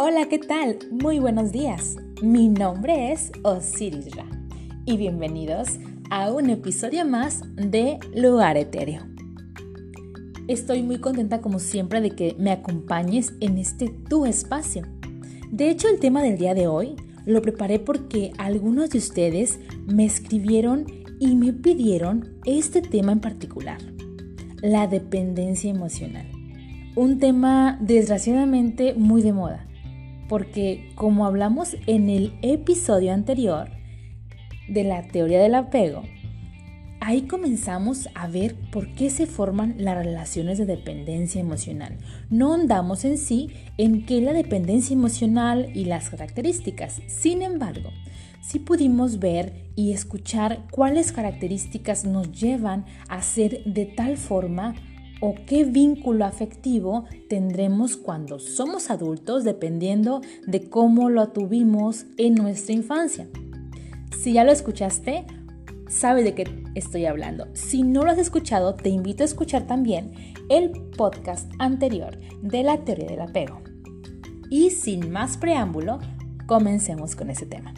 Hola, ¿qué tal? Muy buenos días. Mi nombre es Osiris Ra y bienvenidos a un episodio más de Lugar Etéreo. Estoy muy contenta como siempre de que me acompañes en este tu espacio. De hecho, el tema del día de hoy lo preparé porque algunos de ustedes me escribieron y me pidieron este tema en particular, la dependencia emocional. Un tema desgraciadamente muy de moda, porque como hablamos en el episodio anterior de la teoría del apego, ahí comenzamos a ver por qué se forman las relaciones de dependencia emocional. No andamos en sí en qué la dependencia emocional y las características. Sin embargo, sí pudimos ver y escuchar cuáles características nos llevan a ser de tal forma o qué vínculo afectivo tendremos cuando somos adultos dependiendo de cómo lo tuvimos en nuestra infancia. Si ya lo escuchaste, sabes de qué estoy hablando. Si no lo has escuchado, te invito a escuchar también el podcast anterior de la teoría del apego. Y sin más preámbulo, comencemos con ese tema.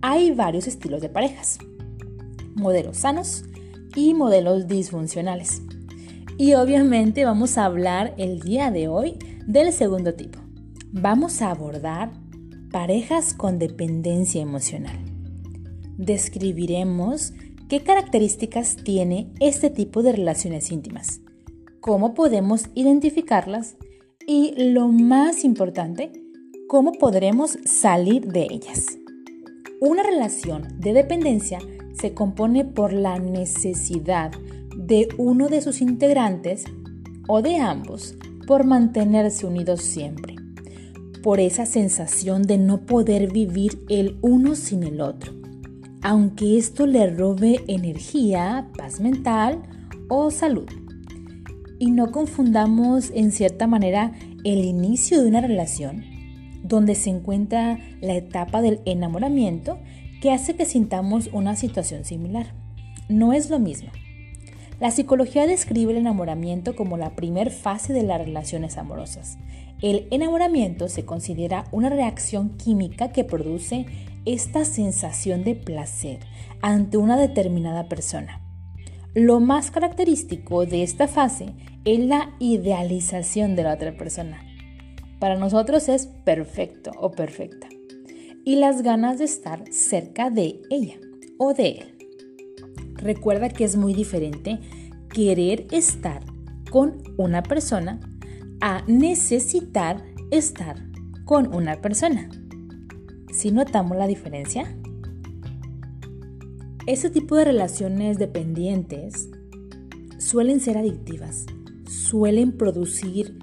Hay varios estilos de parejas, modelos sanos y modelos disfuncionales. Y obviamente vamos a hablar el día de hoy del segundo tipo. Vamos a abordar parejas con dependencia emocional. Describiremos qué características tiene este tipo de relaciones íntimas, cómo podemos identificarlas y, lo más importante, cómo podremos salir de ellas. Una relación de dependencia se compone por la necesidad de uno de sus integrantes o de ambos por mantenerse unidos siempre, por esa sensación de no poder vivir el uno sin el otro, aunque esto le robe energía, paz mental o salud. Y no confundamos en cierta manera el inicio de una relación donde se encuentra la etapa del enamoramiento que hace que sintamos una situación similar. No es lo mismo. La psicología describe el enamoramiento como la primer fase de las relaciones amorosas. El enamoramiento se considera una reacción química que produce esta sensación de placer ante una determinada persona. Lo más característico de esta fase es la idealización de la otra persona para nosotros es perfecto o perfecta. Y las ganas de estar cerca de ella o de él. Recuerda que es muy diferente querer estar con una persona a necesitar estar con una persona. ¿Si notamos la diferencia? Ese tipo de relaciones dependientes suelen ser adictivas, suelen producir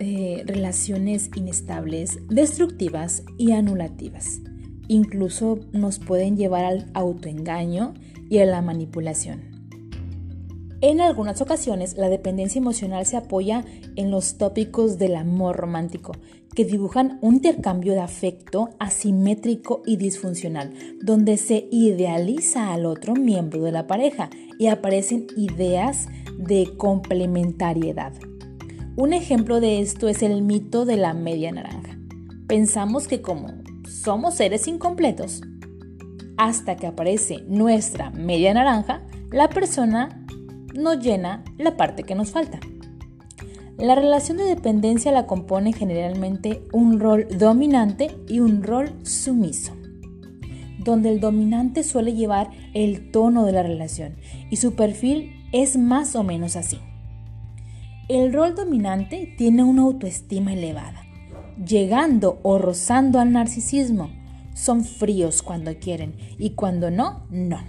eh, relaciones inestables, destructivas y anulativas. Incluso nos pueden llevar al autoengaño y a la manipulación. En algunas ocasiones, la dependencia emocional se apoya en los tópicos del amor romántico, que dibujan un intercambio de afecto asimétrico y disfuncional, donde se idealiza al otro miembro de la pareja y aparecen ideas de complementariedad. Un ejemplo de esto es el mito de la media naranja. Pensamos que como somos seres incompletos, hasta que aparece nuestra media naranja, la persona nos llena la parte que nos falta. La relación de dependencia la compone generalmente un rol dominante y un rol sumiso, donde el dominante suele llevar el tono de la relación y su perfil es más o menos así. El rol dominante tiene una autoestima elevada, llegando o rozando al narcisismo. Son fríos cuando quieren y cuando no, no.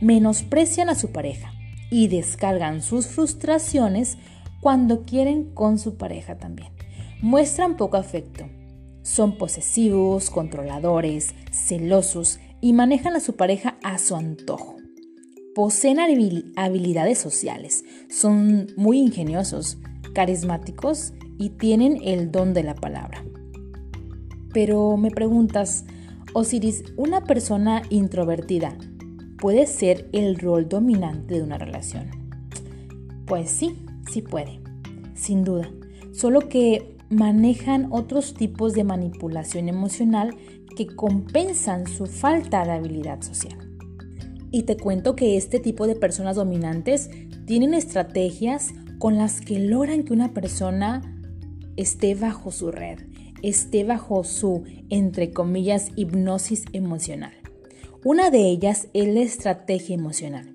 Menosprecian a su pareja y descargan sus frustraciones cuando quieren con su pareja también. Muestran poco afecto. Son posesivos, controladores, celosos y manejan a su pareja a su antojo. Poseen habilidades sociales, son muy ingeniosos, carismáticos y tienen el don de la palabra. Pero me preguntas, Osiris, ¿una persona introvertida puede ser el rol dominante de una relación? Pues sí, sí puede, sin duda. Solo que manejan otros tipos de manipulación emocional que compensan su falta de habilidad social. Y te cuento que este tipo de personas dominantes tienen estrategias con las que logran que una persona esté bajo su red, esté bajo su, entre comillas, hipnosis emocional. Una de ellas es la estrategia emocional.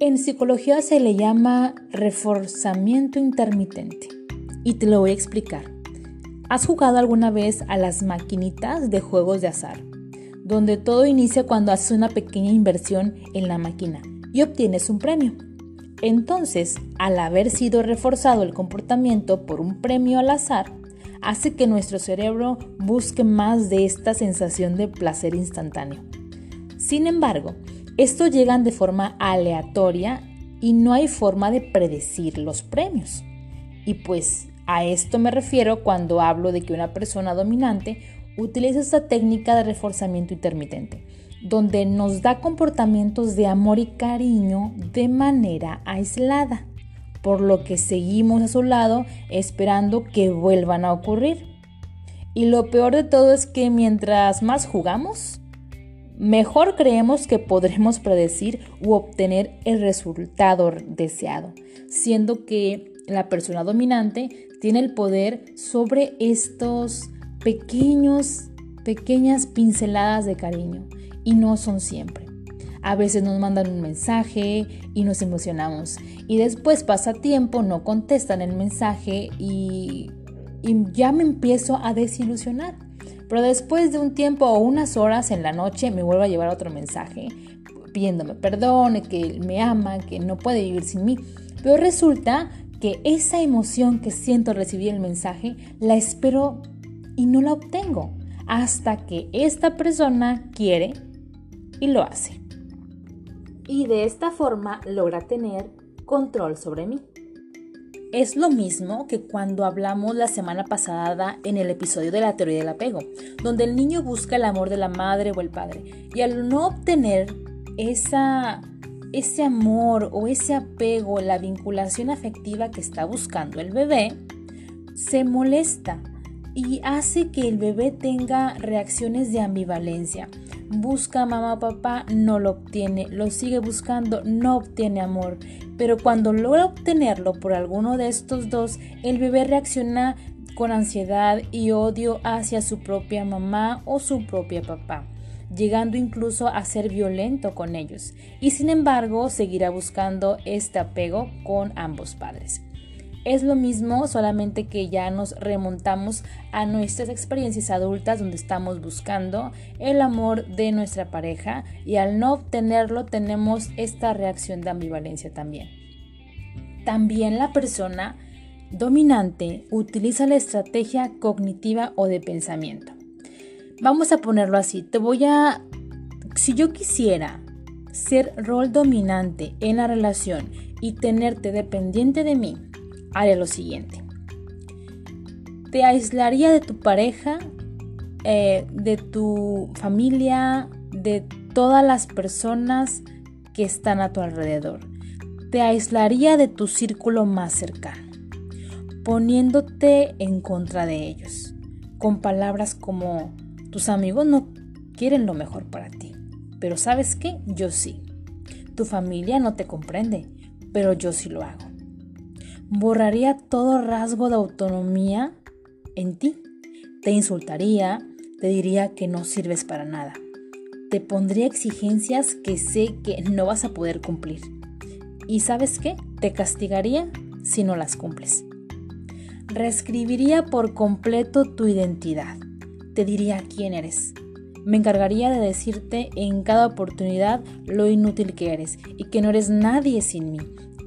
En psicología se le llama reforzamiento intermitente y te lo voy a explicar. ¿Has jugado alguna vez a las maquinitas de juegos de azar? Donde todo inicia cuando haces una pequeña inversión en la máquina y obtienes un premio. Entonces, al haber sido reforzado el comportamiento por un premio al azar, hace que nuestro cerebro busque más de esta sensación de placer instantáneo. Sin embargo, estos llegan de forma aleatoria y no hay forma de predecir los premios. Y pues a esto me refiero cuando hablo de que una persona dominante utiliza esta técnica de reforzamiento intermitente donde nos da comportamientos de amor y cariño de manera aislada, por lo que seguimos a su lado esperando que vuelvan a ocurrir. Y lo peor de todo es que mientras más jugamos, mejor creemos que podremos predecir u obtener el resultado deseado, siendo que la persona dominante tiene el poder sobre estos pequeños, pequeñas pinceladas de cariño y no son siempre. A veces nos mandan un mensaje y nos emocionamos y después pasa tiempo, no contestan el mensaje y, ya me empiezo a desilusionar. Pero después de un tiempo o unas horas en la noche me vuelvo a llevar otro mensaje pidiéndome perdón, que me ama, que no puede vivir sin mí. Pero resulta que esa emoción que siento recibir el mensaje la espero y no la obtengo hasta que esta persona quiere y lo hace. Y de esta forma logra tener control sobre mí. Es lo mismo que cuando hablamos la semana pasada en el episodio de la teoría del apego, donde el niño busca el amor de la madre o el padre y al no obtener esa, ese amor o ese apego, la vinculación afectiva que está buscando el bebé, se molesta y hace que el bebé tenga reacciones de ambivalencia busca mamá papá, no lo obtiene, lo sigue buscando, no obtiene amor. Pero cuando logra obtenerlo por alguno de estos dos, el bebé reacciona con ansiedad y odio hacia su propia mamá o su propia papá llegando incluso a ser violento con ellos, y sin embargo seguirá buscando este apego con ambos padres. Es lo mismo, solamente que ya nos remontamos a nuestras experiencias adultas donde estamos buscando el amor de nuestra pareja y al no obtenerlo tenemos esta reacción de ambivalencia también. También la persona dominante utiliza la estrategia cognitiva o de pensamiento. Vamos a ponerlo así, te voy a... Si yo quisiera ser rol dominante en la relación y tenerte dependiente de mí, haré lo siguiente. Te aislaría de tu pareja, eh, de tu familia, de todas las personas que están a tu alrededor. Te aislaría de tu círculo más cercano, poniéndote en contra de ellos, con palabras como tus amigos no quieren lo mejor para ti, pero ¿sabes qué? Yo sí. Tu familia no te comprende, pero yo sí lo hago borraría todo rasgo de autonomía en ti. Te insultaría, te diría que no sirves para nada. Te pondría exigencias que sé que no vas a poder cumplir. ¿Y sabes qué? Te castigaría si no las cumples. Reescribiría por completo tu identidad. Te diría quién eres. Me encargaría de decirte en cada oportunidad lo inútil que eres y que no eres nadie sin mí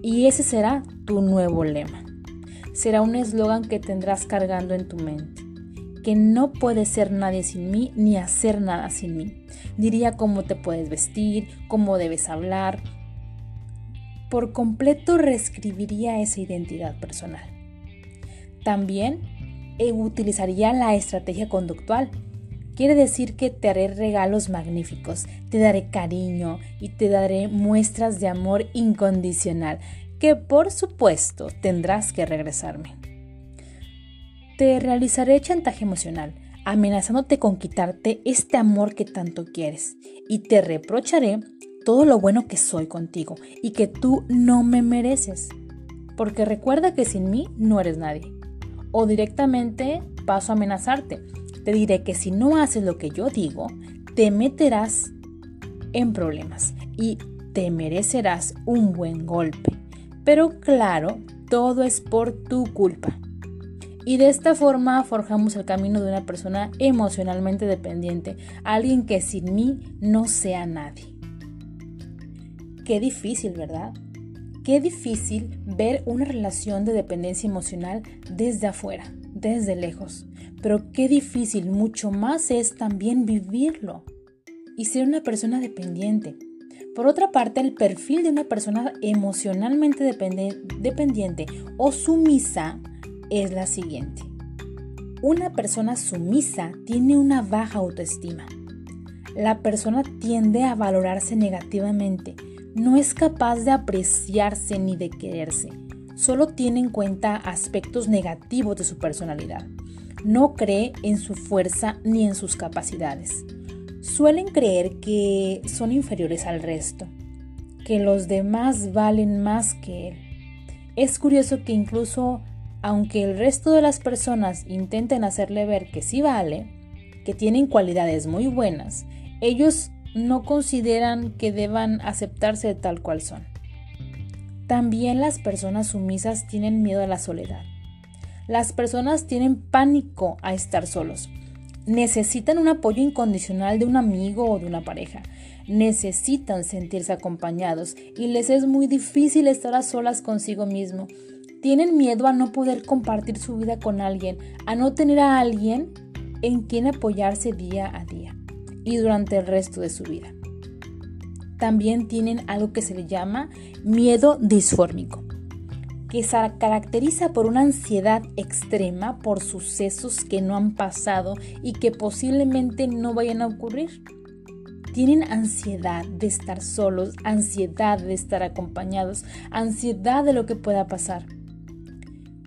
y ese será tu nuevo lema. Será un eslogan que tendrás cargando en tu mente. Que no puedes ser nadie sin mí ni hacer nada sin mí. Diría cómo te puedes vestir, cómo debes hablar. Por completo reescribiría esa identidad personal. También eh, utilizaría la estrategia conductual Quiere decir que te haré regalos magníficos, te daré cariño y te daré muestras de amor incondicional, que por supuesto tendrás que regresarme. te realizaré chantaje emocional, amenazándote con quitarte este amor que tanto quieres, y te reprocharé todo lo bueno que soy contigo y que tú no me mereces. Porque recuerda que sin mí no eres nadie. O directamente paso a amenazarte. Te diré que si no haces lo que yo digo, te meterás en problemas y te merecerás un buen golpe. Pero claro, todo es por tu culpa. Y de esta forma forjamos el camino de una persona emocionalmente dependiente, alguien que sin mí no sea nadie. Qué difícil, ¿verdad? Qué difícil ver una relación de dependencia emocional desde afuera, desde lejos. Pero qué difícil, mucho más es también vivirlo y ser una persona dependiente. Por otra parte, el perfil de una persona emocionalmente dependiente o sumisa es la siguiente. Una persona sumisa tiene una baja autoestima. La persona tiende a valorarse negativamente no es capaz de apreciarse ni de quererse. Solo tiene en cuenta aspectos negativos de su personalidad. No cree en su fuerza ni en sus capacidades. Suelen creer que son inferiores al resto, que los demás valen más que él. Es curioso que incluso aunque el resto de las personas intenten hacerle ver que sí vale, que tienen cualidades muy buenas, ellos no consideran que deban aceptarse tal cual son. También las personas sumisas tienen miedo a la soledad. Las personas tienen pánico a estar solos. Necesitan un apoyo incondicional de un amigo o de una pareja. Necesitan sentirse acompañados y les es muy difícil estar a solas consigo mismo. Tienen miedo a no poder compartir su vida con alguien, a no tener a alguien en quien apoyarse día a día y durante el resto de su vida. También tienen algo que se le llama miedo disfórmico, que se caracteriza por una ansiedad extrema por sucesos que no han pasado y que posiblemente no vayan a ocurrir. Tienen ansiedad de estar solos, ansiedad de estar acompañados, ansiedad de lo que pueda pasar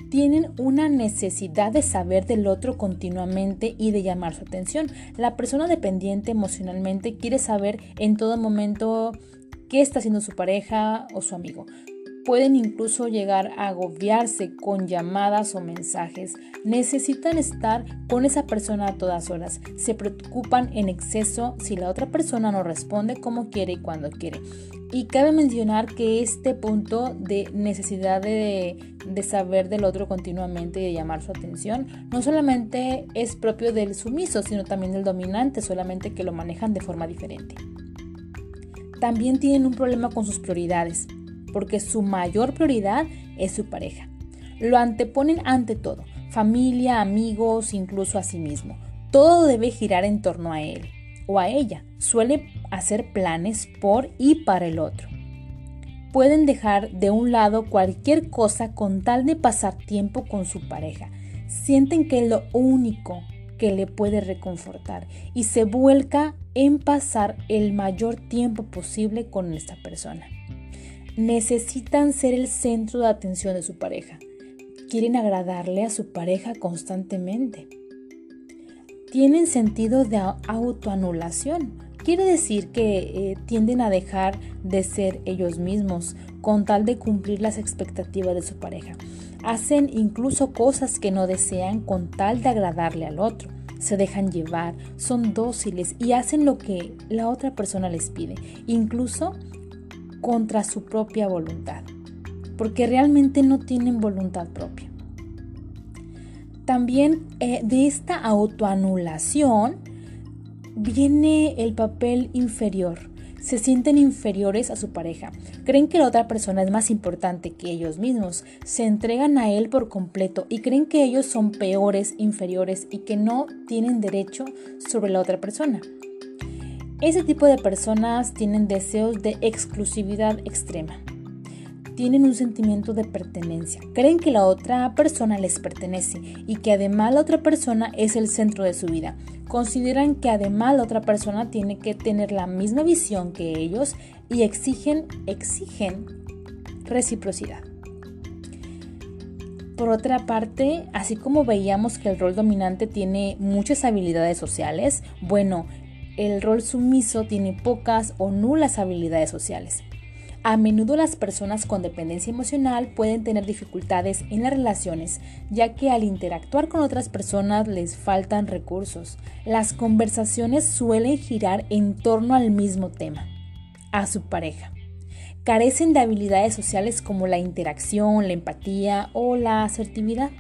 tienen una necesidad de saber del otro continuamente y de llamar su atención. La persona dependiente emocionalmente quiere saber en todo momento qué está haciendo su pareja o su amigo. Pueden incluso llegar a agobiarse con llamadas o mensajes. Necesitan estar con esa persona a todas horas. Se preocupan en exceso si la otra persona no responde como quiere y cuando quiere. Y cabe mencionar que este punto de necesidad de, saber del otro continuamente y de llamar su atención no solamente es propio del sumiso, sino también del dominante, solamente que lo manejan de forma diferente. También tienen un problema con sus prioridades porque su mayor prioridad es su pareja. Lo anteponen ante todo, familia, amigos, incluso a sí mismo. Todo debe girar en torno a él o a ella. Suele hacer planes por y para el otro. Pueden dejar de un lado cualquier cosa con tal de pasar tiempo con su pareja. Sienten que es lo único que le puede reconfortar y se vuelca en pasar el mayor tiempo posible con esta persona necesitan ser el centro de atención de su pareja. Quieren agradarle a su pareja constantemente. Tienen sentido de autoanulación. Quiere decir que eh, tienden a dejar de ser ellos mismos con tal de cumplir las expectativas de su pareja. Hacen incluso cosas que no desean con tal de agradarle al otro. Se dejan llevar, son dóciles y hacen lo que la otra persona les pide. Incluso contra su propia voluntad, porque realmente no tienen voluntad propia. También eh, de esta autoanulación viene el papel inferior. Se sienten inferiores a su pareja. Creen que la otra persona es más importante que ellos mismos. Se entregan a él por completo y creen que ellos son peores, inferiores y que no tienen derecho sobre la otra persona. Ese tipo de personas tienen deseos de exclusividad extrema. Tienen un sentimiento de pertenencia. Creen que la otra persona les pertenece y que además la otra persona es el centro de su vida. Consideran que además la otra persona tiene que tener la misma visión que ellos y exigen, exigen reciprocidad. Por otra parte, así como veíamos que el rol dominante tiene muchas habilidades sociales, bueno, el rol sumiso tiene pocas o nulas habilidades sociales. A menudo las personas con dependencia emocional pueden tener dificultades en las relaciones, ya que al interactuar con otras personas les faltan recursos. Las conversaciones suelen girar en torno al mismo tema, a su pareja carecen de habilidades sociales como la interacción, la empatía o la asertividad.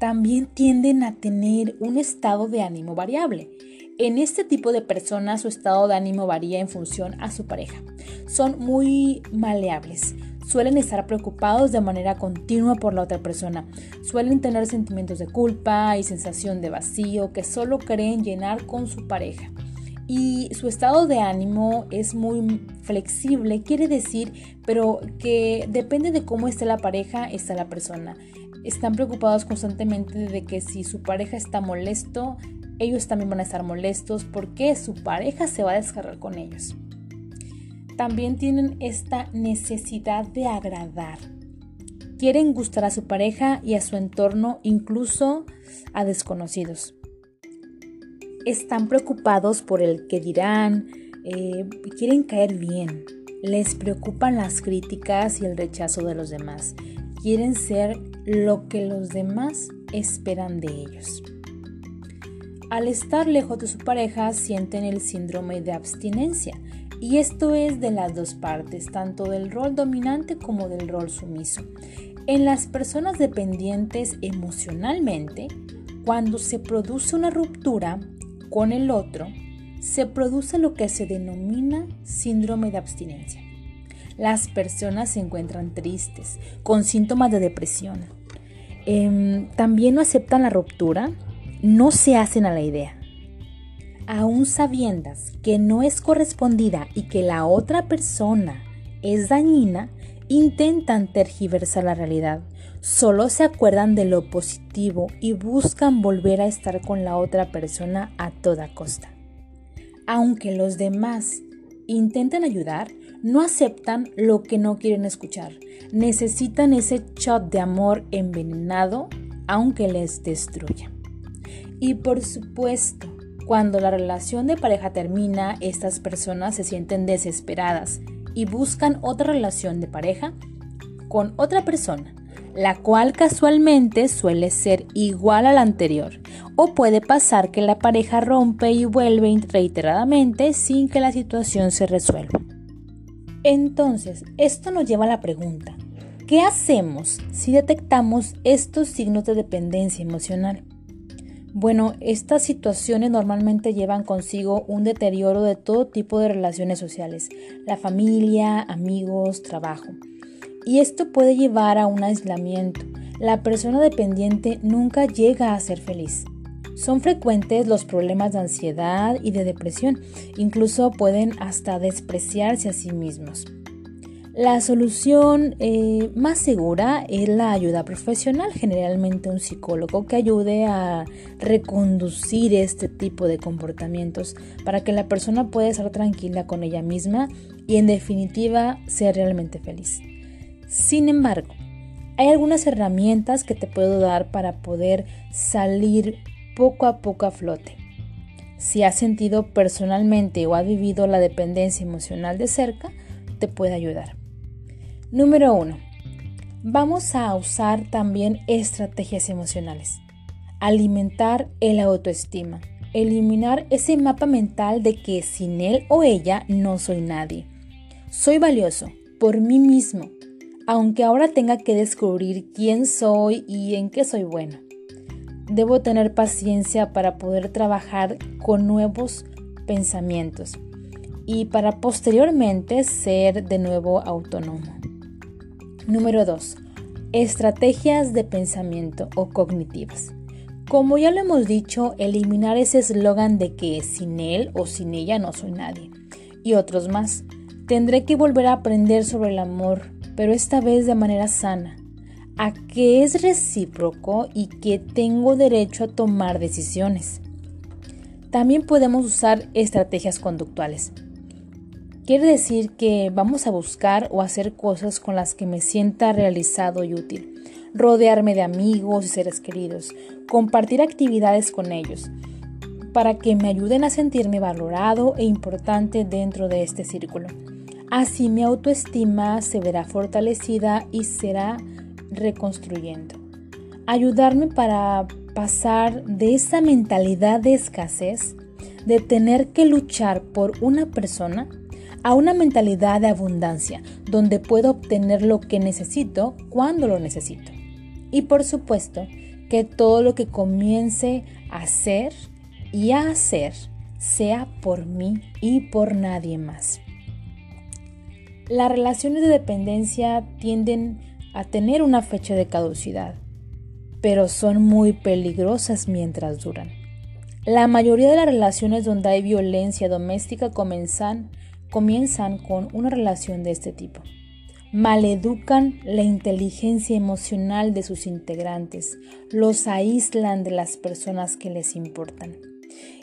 También tienden a tener un estado de ánimo variable. En este tipo de personas su estado de ánimo varía en función a su pareja. Son muy maleables. Suelen estar preocupados de manera continua por la otra persona. Suelen tener sentimientos de culpa y sensación de vacío que solo creen llenar con su pareja y su estado de ánimo es muy flexible, quiere decir, pero que depende de cómo esté la pareja, está la persona. Están preocupados constantemente de que si su pareja está molesto, ellos también van a estar molestos porque su pareja se va a descargar con ellos. También tienen esta necesidad de agradar. Quieren gustar a su pareja y a su entorno, incluso a desconocidos están preocupados por el que dirán, eh, quieren caer bien, les preocupan las críticas y el rechazo de los demás, quieren ser lo que los demás esperan de ellos. Al estar lejos de su pareja sienten el síndrome de abstinencia y esto es de las dos partes, tanto del rol dominante como del rol sumiso. En las personas dependientes emocionalmente, cuando se produce una ruptura, con el otro, se produce lo que se denomina síndrome de abstinencia. Las personas se encuentran tristes, con síntomas de depresión. Em, también no aceptan la ruptura, no se hacen a la idea. Aún sabiendas que no es correspondida y que la otra persona es dañina, intentan tergiversar la realidad solo se acuerdan de lo positivo y buscan volver a estar con la otra persona a toda costa. Aunque los demás intenten ayudar, no aceptan lo que no quieren escuchar. Necesitan ese shot de amor envenenado, aunque les destruya. Y por supuesto, cuando la relación de pareja termina, estas personas se sienten desesperadas y buscan otra relación de pareja con otra persona la cual casualmente suele ser igual a la anterior, o puede pasar que la pareja rompe y vuelve reiteradamente sin que la situación se resuelva. Entonces, esto nos lleva a la pregunta, ¿qué hacemos si detectamos estos signos de dependencia emocional? Bueno, estas situaciones normalmente llevan consigo un deterioro de todo tipo de relaciones sociales, la familia, amigos, trabajo y esto puede llevar a un aislamiento. La persona dependiente nunca llega a ser feliz. Son frecuentes los problemas de ansiedad y de depresión, incluso pueden hasta despreciarse a sí mismos. La solución eh, más segura es la ayuda profesional, generalmente un psicólogo que ayude a reconducir este tipo de comportamientos para que la persona pueda estar tranquila con ella misma y en definitiva ser realmente feliz. Sin embargo, hay algunas herramientas que te puedo dar para poder salir poco a poco a flote. Si has sentido personalmente o has vivido la dependencia emocional de cerca, te puede ayudar. Número 1. Vamos a usar también estrategias emocionales. Alimentar el autoestima. Eliminar ese mapa mental de que sin él o ella no soy nadie. Soy valioso por mí mismo, aunque ahora tenga que descubrir quién soy y en qué soy bueno. Debo tener paciencia para poder trabajar con nuevos pensamientos y para posteriormente ser de nuevo autónomo. Número 2. Estrategias de pensamiento o cognitivas. Como ya lo hemos dicho, eliminar ese eslogan de que sin él o sin ella no soy nadie. Y otros más. Tendré que volver a aprender sobre el amor, pero esta vez de manera sana, a que es recíproco y que tengo derecho a tomar decisiones. También podemos usar estrategias conductuales. Quiere decir que vamos a buscar o hacer cosas con las que me sienta realizado y útil, rodearme de amigos y seres queridos, compartir actividades con ellos, para que me ayuden a sentirme valorado e importante dentro de este círculo. Así mi autoestima se verá fortalecida y será reconstruyendo. Ayudarme para pasar de esa mentalidad de escasez, de tener que luchar por una persona, a una mentalidad de abundancia, donde puedo obtener lo que necesito cuando lo necesito. Y por supuesto, que todo lo que comience a hacer y a hacer sea por mí y por nadie más. Las relaciones de dependencia tienden a tener una fecha de caducidad, pero son muy peligrosas mientras duran. La mayoría de las relaciones donde hay violencia doméstica comienzan, con una relación de este tipo. Maleducan la inteligencia emocional de sus integrantes, los aíslan de las personas que les importan.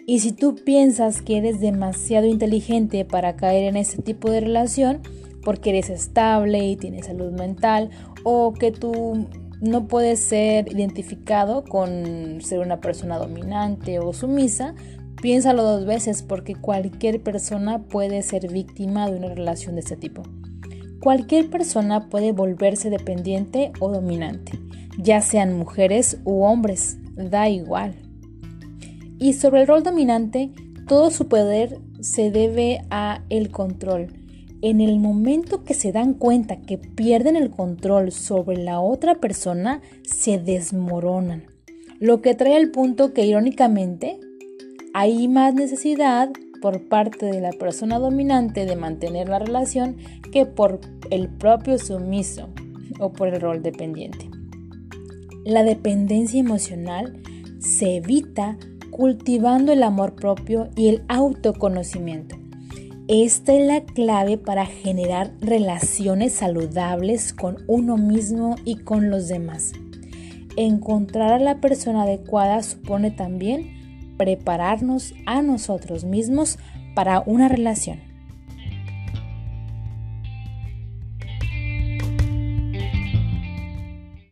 Y si tú piensas que eres demasiado inteligente para caer en este tipo de relación, porque eres estable y tienes salud mental, o que tú no puedes ser identificado con ser una persona dominante o sumisa, piénsalo dos veces porque cualquier persona puede ser víctima de una relación de este tipo. Cualquier persona puede volverse dependiente o dominante, ya sean mujeres u hombres, da igual. Y sobre el rol dominante, todo su poder se debe a el control. En el momento que se dan cuenta que pierden el control sobre la otra persona, se desmoronan. Lo que trae al punto que irónicamente hay más necesidad por parte de la persona dominante de mantener la relación que por el propio sumiso o por el rol dependiente. La dependencia emocional se evita cultivando el amor propio y el autoconocimiento. Esta es la clave para generar relaciones saludables con uno mismo y con los demás. Encontrar a la persona adecuada supone también prepararnos a nosotros mismos para una relación.